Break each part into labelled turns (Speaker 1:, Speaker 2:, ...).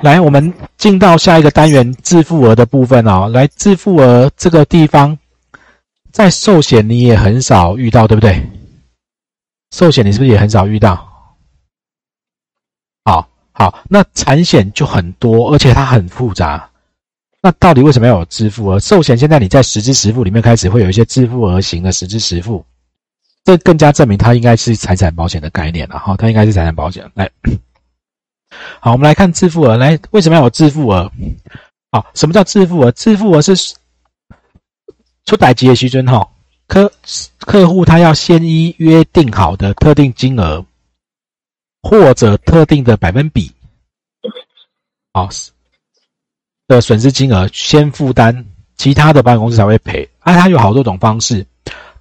Speaker 1: 来，我们进到下一个单元自付额的部分哦。来，自付额这个地方，在寿险你也很少遇到，对不对？寿险你是不是也很少遇到？好，好，那产险就很多，而且它很复杂。那到底为什么要有自付额？寿险现在你在实支实付里面开始会有一些自付额型的实支实付，这更加证明它应该是财产保险的概念了哈，它应该是财产保险。来，好，我们来看自付额。来，为什么要有自付额？好，什么叫自付额？自付额是出贷级的时准哈，客客户他要先依约定好的特定金额或者特定的百分比，好。的损失金额先负担，其他的保险公司才会赔。啊，它有好多种方式，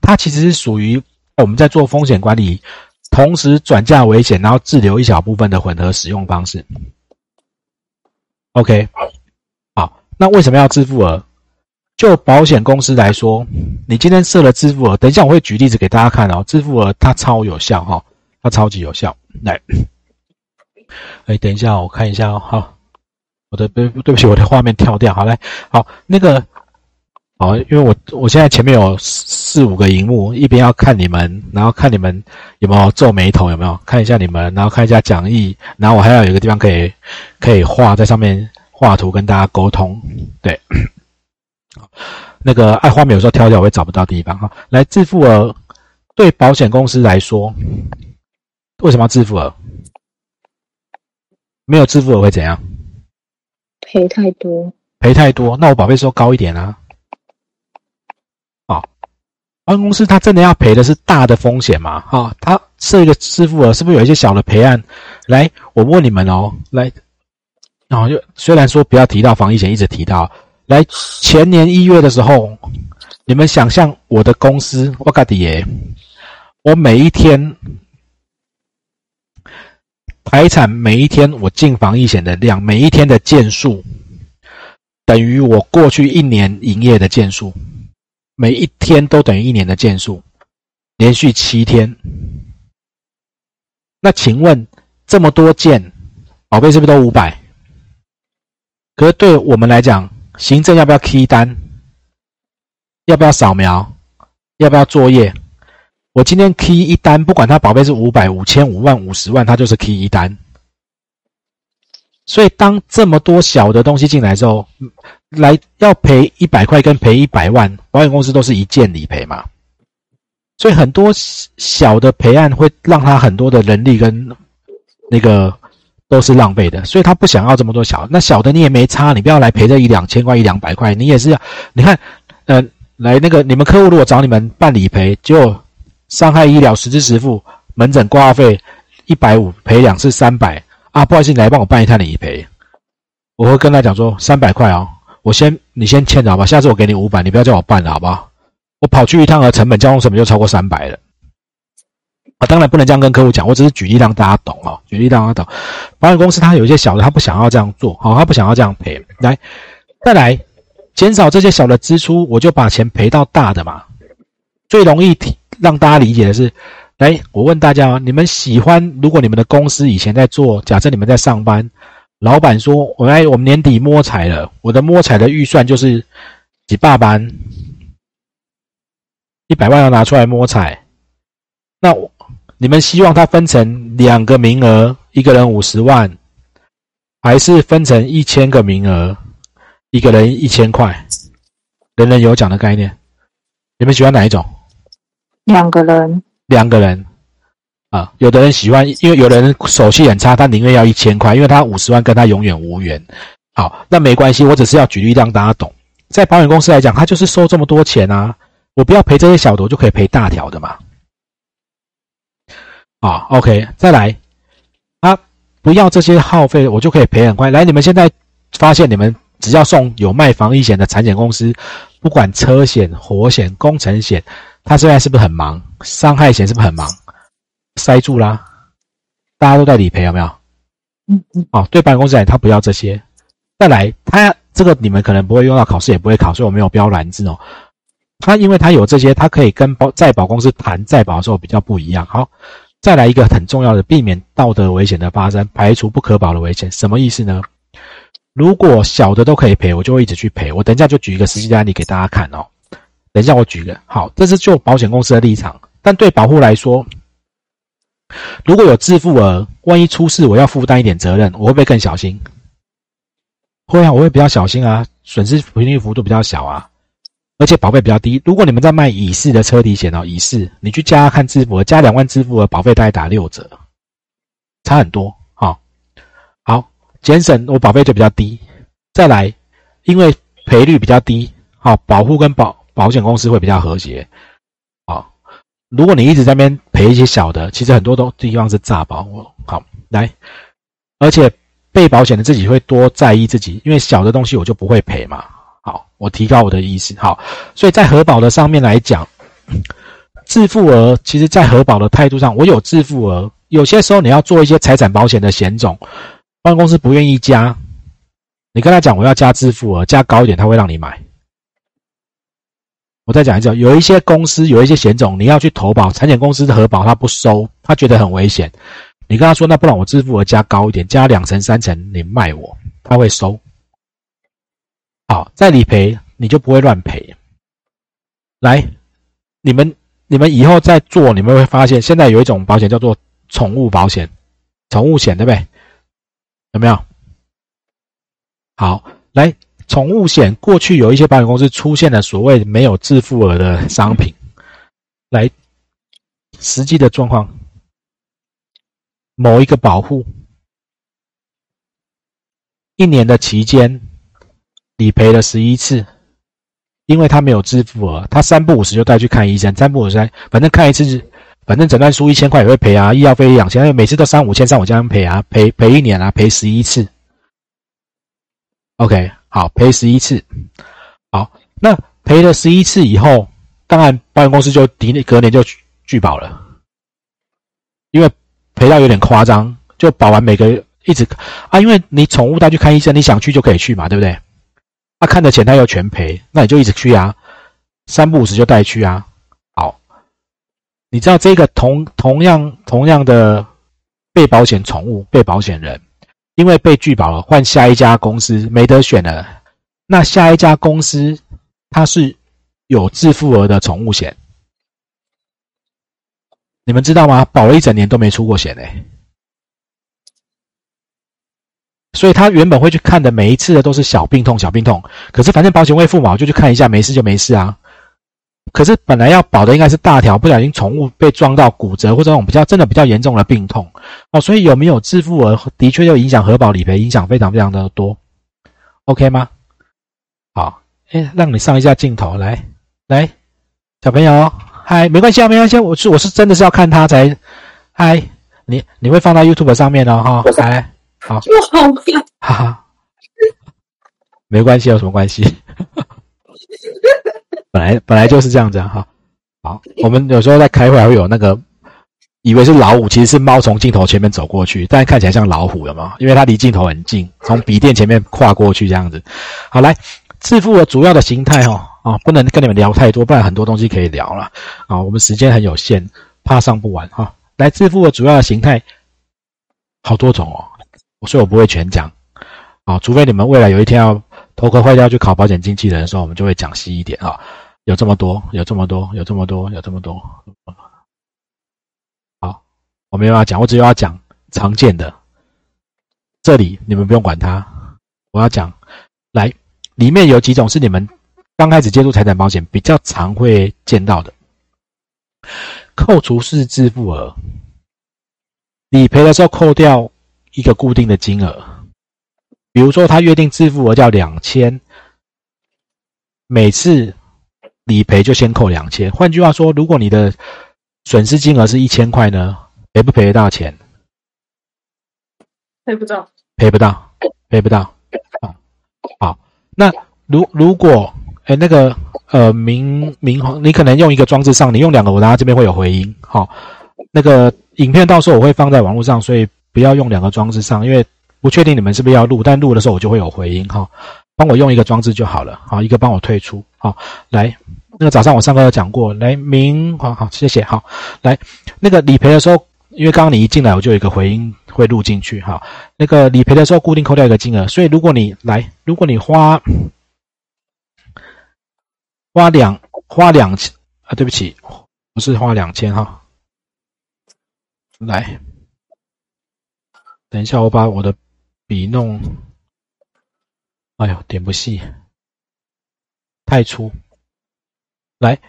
Speaker 1: 它其实是属于我们在做风险管理，同时转嫁危险，然后自留一小部分的混合使用方式。OK，好，那为什么要支付额？就保险公司来说，你今天设了支付额，等一下我会举例子给大家看哦。支付额它超有效哈，它超级有效。来，哎，等一下我看一下哦，好。我的对对不起，我的画面跳掉。好来，好那个，好，因为我我现在前面有四五个荧幕，一边要看你们，然后看你们有没有皱眉头，有没有看一下你们，然后看一下讲义，然后我还要有一个地方可以可以画在上面画图跟大家沟通。对，那个爱画面有时候跳掉我会找不到地方哈。来，自付额对保险公司来说，为什么要自付额？没有自付额会怎样？
Speaker 2: 赔太多，
Speaker 1: 赔太多，那我保费收高一点啊。好，保险公司它真的要赔的是大的风险嘛？哈，它设一个支付额，是不是有一些小的赔案？来，我问你们哦，来，然后就虽然说不要提到防疫险，一直提到，来前年一月的时候，你们想象我的公司，我嘎迪耶，我每一天。财产每一天我进防疫险的量，每一天的件数等于我过去一年营业的件数，每一天都等于一年的件数，连续七天。那请问这么多件，宝贝是不是都五百？可是对我们来讲，行政要不要 key 单？要不要扫描？要不要作业？我今天 key 一单，不管他宝贝是五百、五千、五万、五十万，他就是 key 一单。所以，当这么多小的东西进来之后，来要赔一百块跟赔一百万，保险公司都是一件理赔嘛。所以，很多小的赔案会让他很多的人力跟那个都是浪费的。所以他不想要这么多小，那小的你也没差，你不要来赔这一两千块、一两百块，你也是要。你看，呃，来那个你们客户如果找你们办理赔，就。伤害医疗实支实付，门诊挂号费一百五，赔两次三百啊！不好意思，你来帮我办一趟理赔，我会跟他讲说三百块哦，我先你先欠着吧，下次我给你五百，你不要叫我办了好不好？我跑去一趟的成本交通成本就超过三百了啊！当然不能这样跟客户讲，我只是举例让大家懂哦，举例让大家懂。保险公司他有一些小的，他不想要这样做，好，他不想要这样赔。来，再来减少这些小的支出，我就把钱赔到大的嘛，最容易。让大家理解的是，来，我问大家啊，你们喜欢？如果你们的公司以前在做，假设你们在上班，老板说，我来，我们年底摸彩了，我的摸彩的预算就是几百万，一百万要拿出来摸彩，那你们希望他分成两个名额，一个人五十万，还是分成一千个名额，一个人一千块，人人有奖的概念？你们喜欢哪一种？
Speaker 2: 两个人，
Speaker 1: 两个人，啊，有的人喜欢，因为有的人手气很差，他宁愿要一千块，因为他五十万跟他永远无缘。好，那没关系，我只是要举例让大家懂，在保险公司来讲，他就是收这么多钱啊，我不要赔这些小的，我就可以赔大条的嘛。啊，OK，再来，啊，不要这些耗费，我就可以赔很快。来，你们现在发现，你们只要送有卖防疫险的产险公司，不管车险、火险、工程险。他现在是不是很忙？伤害险是不是很忙？塞住啦，大家都在理赔，有没有？嗯嗯。哦，对，办公室来，他不要这些。再来，他这个你们可能不会用到，考试也不会考，所以我没有标蓝字哦。他因为他有这些，他可以跟保在保公司谈在保的时候比较不一样。好，再来一个很重要的，避免道德危险的发生，排除不可保的危险。什么意思呢？如果小的都可以赔，我就会一直去赔。我等一下就举一个实际的案例给大家看哦。等一下我举个好，这是就保险公司的立场，但对保护来说，如果有自付额，万一出事我要负担一点责任，我会不会更小心？会啊，我会比较小心啊，损失频率幅度比较小啊，而且保费比较低。如果你们在卖乙式的车体险哦，乙式你去加看自付额，加两万自付额，保费大概打六折，差很多。好，好，减省我保费就比较低。再来，因为赔率比较低，好，保护跟保。保险公司会比较和谐，啊，如果你一直在那边赔一些小的，其实很多都地方是诈保。好，来，而且被保险的自己会多在意自己，因为小的东西我就不会赔嘛。好，我提高我的意识。好，所以在核保的上面来讲，自付额其实在核保的态度上，我有自付额。有些时候你要做一些财产保险的险种，保险公司不愿意加，你跟他讲我要加自付额，加高一点，他会让你买。我再讲一次，有一些公司有一些险种，你要去投保，产险公司的核保他不收，他觉得很危险。你跟他说，那不然我支付额加高一点，加两成三成，你卖我，他会收。好，再理赔你就不会乱赔。来，你们你们以后再做，你们会发现，现在有一种保险叫做宠物保险，宠物险对不对？有没有？好，来。宠物险过去有一些保险公司出现了所谓没有自付额的商品，来实际的状况，某一个保护一年的期间理赔了十一次，因为他没有自付额，他三不五时就带去看医生，三不五时反正看一次，反正诊断书一千块也会赔啊，医药费两千，每次都三五千三五千赔啊，赔赔一年啊，赔十一次，OK。好，赔十一次。好，那赔了十一次以后，当然保险公司就第隔年就拒保了，因为赔到有点夸张，就保完每个月一直啊，因为你宠物带去看医生，你想去就可以去嘛，对不对？他看的钱他要全赔，那你就一直去啊，三不五时就带去啊。好，你知道这个同同样同样的被保险宠物被保险人。因为被拒保了，换下一家公司没得选了。那下一家公司它是有自付额的宠物险，你们知道吗？保了一整年都没出过险哎。所以他原本会去看的每一次的都是小病痛、小病痛，可是反正保险会付嘛，就去看一下，没事就没事啊。可是本来要保的应该是大条，不小心宠物被撞到骨折或者那种比较真的比较严重的病痛。哦，所以有没有自付额的确就影响核保理赔，影响非常非常的多，OK 吗？好，哎，让你上一下镜头来，来，小朋友，嗨，没关系啊，没关系，我是我是真的是要看他才，嗨，你你会放到 YouTube 上面哦，哈，来，好，
Speaker 2: 我好看，
Speaker 1: 哈哈，没关系，有什么关系？本来本来就是这样子哈，好，我们有时候在开会还会有那个以为是老虎，其实是猫从镜头前面走过去，但看起来像老虎，了嘛？因为它离镜头很近，从笔电前面跨过去这样子。好，来，致富的主要的形态哈啊，不能跟你们聊太多，不然很多东西可以聊了啊。我们时间很有限，怕上不完哈。来，致富的主要的形态好多种哦，所以我不会全讲啊，除非你们未来有一天要。头壳坏掉去考保险经纪人的时候，我们就会讲细一点啊。有这么多，有这么多，有这么多，有这么多。好，我没有要讲，我只有要讲常见的。这里你们不用管它，我要讲，来，里面有几种是你们刚开始接触财产保险比较常会见到的。扣除式支付额，理赔的时候扣掉一个固定的金额。比如说，他约定支付额叫两千，每次理赔就先扣两千。换句话说，如果你的损失金额是一千块呢，赔不赔得到钱？
Speaker 2: 赔不到，
Speaker 1: 赔不到，赔不到。啊，好，那如如果，哎，那个，呃，明明你可能用一个装置上，你用两个，我拿这边会有回音。好，那个影片到时候我会放在网络上，所以不要用两个装置上，因为。不确定你们是不是要录，但录的时候我就会有回音哈。帮我用一个装置就好了，好，一个帮我退出，好，来，那个早上我上课有讲过，来明，好好谢谢，好，来，那个理赔的时候因为刚刚你一进来，我就有一个回音会录进去哈。那个理赔的时候固定扣掉一个金额，所以如果你来，如果你花花两花两千啊，对不起，不是花两千哈。来，等一下我把我的笔弄，哎呦，点不细，太粗。来，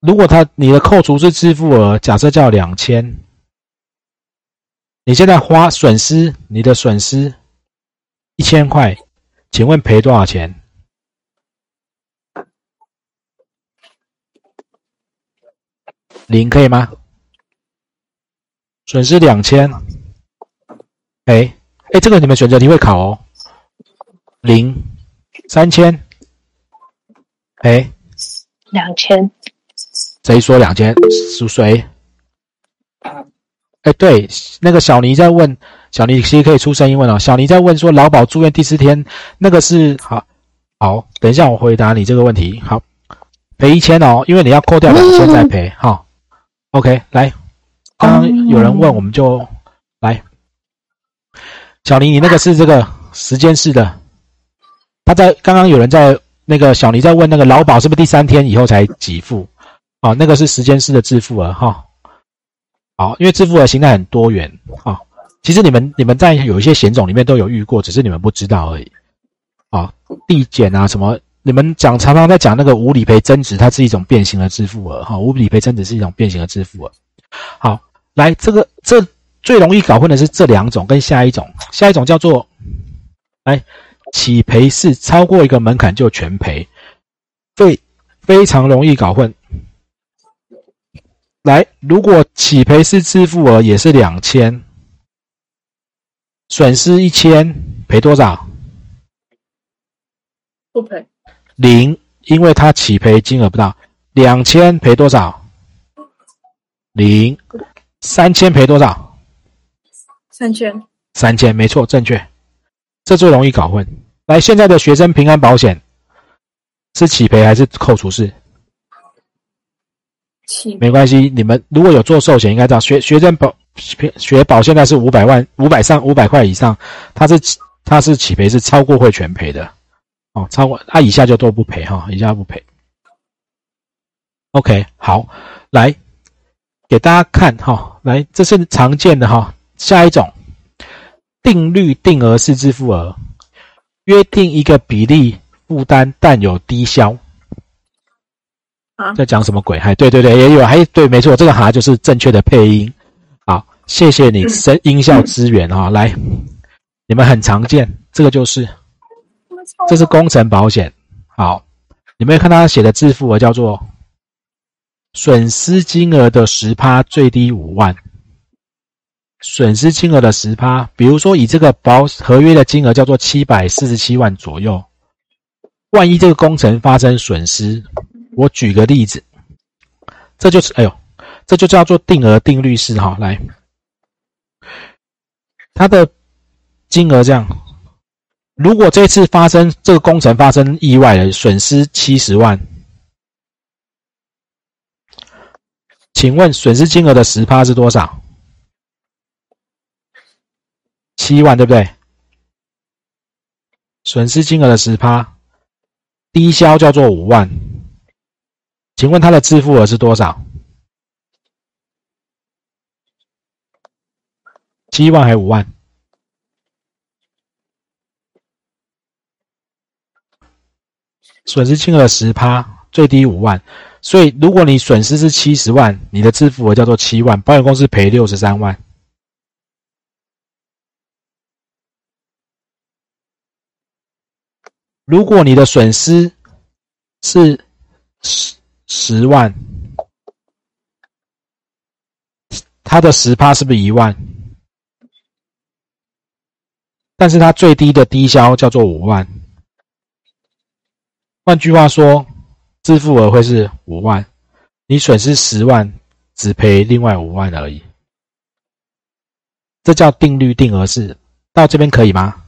Speaker 1: 如果他你的扣除是支付额，假设叫两千。你现在花损失，你的损失一千块，请问赔多少钱？零可以吗？损失两千，赔，哎，这个你们选择题会考哦。零，三千，赔，
Speaker 2: 两千，
Speaker 1: 谁说两千？是谁？哎，对，那个小尼在问，小尼其实可以出声音问哦。小尼在问说，劳保住院第四天，那个是好，好，等一下我回答你这个问题。好，赔一千哦，因为你要扣掉两千再赔。好，OK，来，刚刚有人问，我们就来。小林，你那个是这个时间式的，他在刚刚有人在那个小林在问那个劳保是不是第三天以后才给付？啊，那个是时间式的支付额哈。好，因为支付的形态很多元啊，其实你们你们在有一些险种里面都有遇过，只是你们不知道而已。啊，递减啊什么，你们讲常常在讲那个无理赔增值，它是一种变形的支付额哈，无理赔增值是一种变形的支付额。好，来这个这最容易搞混的是这两种跟下一种，下一种叫做哎起赔是超过一个门槛就全赔，非非常容易搞混。来，如果起赔是支付额也是两千，损失一千，赔多少？
Speaker 2: 不赔。
Speaker 1: 零，因为它起赔金额不到。两千赔多少？零。三千赔多少？
Speaker 2: 三千。
Speaker 1: 三千，没错，正确。这最容易搞混。来，现在的学生平安保险是起赔还是扣除式？没关系，你们如果有做寿险，应该知道学学生保学保现在是五百万五百上五百块以上，它是它是起赔是超过会全赔的哦，超过它以下就都不赔哈，以下不赔。OK，好，来给大家看哈，来这是常见的哈，下一种定率定额式支付额，约定一个比例负担，但有低消。在讲什么鬼？还对对对，也有还对，没错，这个哈就是正确的配音。好，谢谢你声音效资源哈，来，你们很常见，这个就是，这是工程保险。好，你们看他写的支付额叫做损失金额的十趴，最低五万。损失金额的十趴，比如说以这个保合约的金额叫做七百四十七万左右，万一这个工程发生损失。我举个例子，这就是哎呦，这就叫做定额定律式哈。来，它的金额这样，如果这次发生这个工程发生意外了，损失七十万，请问损失金额的十趴是多少？七万对不对？损失金额的十趴，低消叫做五万。请问他的支付额是多少？七万还是五万？损失金额十趴，最低五万。所以，如果你损失是七十万，你的支付额叫做七万，保险公司赔六十三万。如果你的损失是十。十万，它的十趴是不是一万？但是它最低的低消叫做五万。换句话说，支付额会是五万，你损失十万，只赔另外五万而已。这叫定率定额式。到这边可以吗？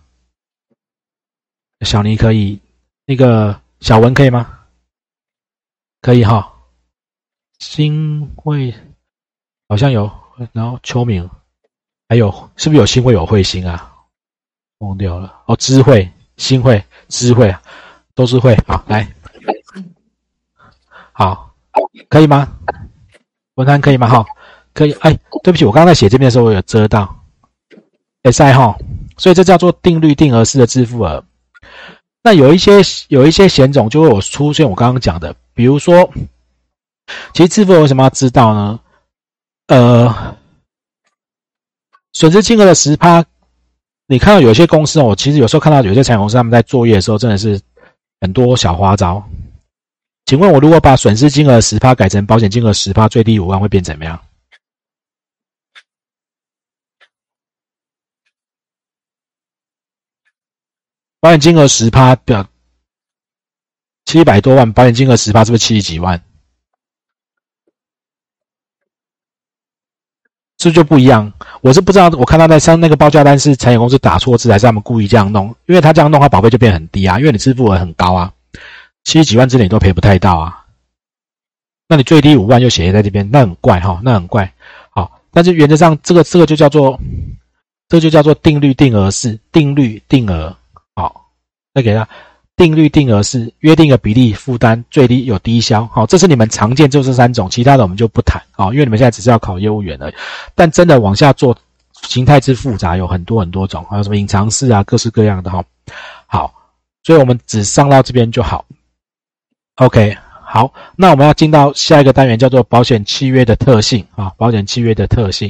Speaker 1: 小尼可以，那个小文可以吗？可以哈，新会好像有然后秋明，还有是不是有新会有彗星啊？忘掉了哦，知会、新会、知会都是会。好，来，好，可以吗？文涵可以吗？哈，可以。哎，对不起，我刚刚在写这边的时候我有遮到。哎，塞哈，所以这叫做定律定额式的支付额。那有一些有一些险种就会有出现我刚刚讲的，比如说，其实支付为什么要知道呢？呃，损失金额的十趴，你看到有些公司哦，其实有时候看到有些产险公司他们在作业的时候真的是很多小花招。请问我如果把损失金额十趴改成保险金额十趴，最低五万会变怎么样？保险金额十趴表七百多万，保险金额十趴是不是七十几万？这就不一样。我是不知道，我看到在上那个报价单是产险公司打错字，还是他们故意这样弄？因为他这样弄，他保费就变很低啊，因为你支付额很高啊，七十几万之内都赔不太到啊。那你最低五万就写在这边，那很怪哈，那很怪。好，但是原则上这个这个就叫做，这就叫做定律定额式，定律定额。再给他定律定额是约定的比例负担最低有低消，好，这是你们常见就这三种，其他的我们就不谈啊，因为你们现在只是要考业务员而已。但真的往下做，形态之复杂有很多很多种，还有什么隐藏式啊，各式各样的哈。好，所以我们只上到这边就好。OK，好，那我们要进到下一个单元，叫做保险契约的特性啊，保险契约的特性。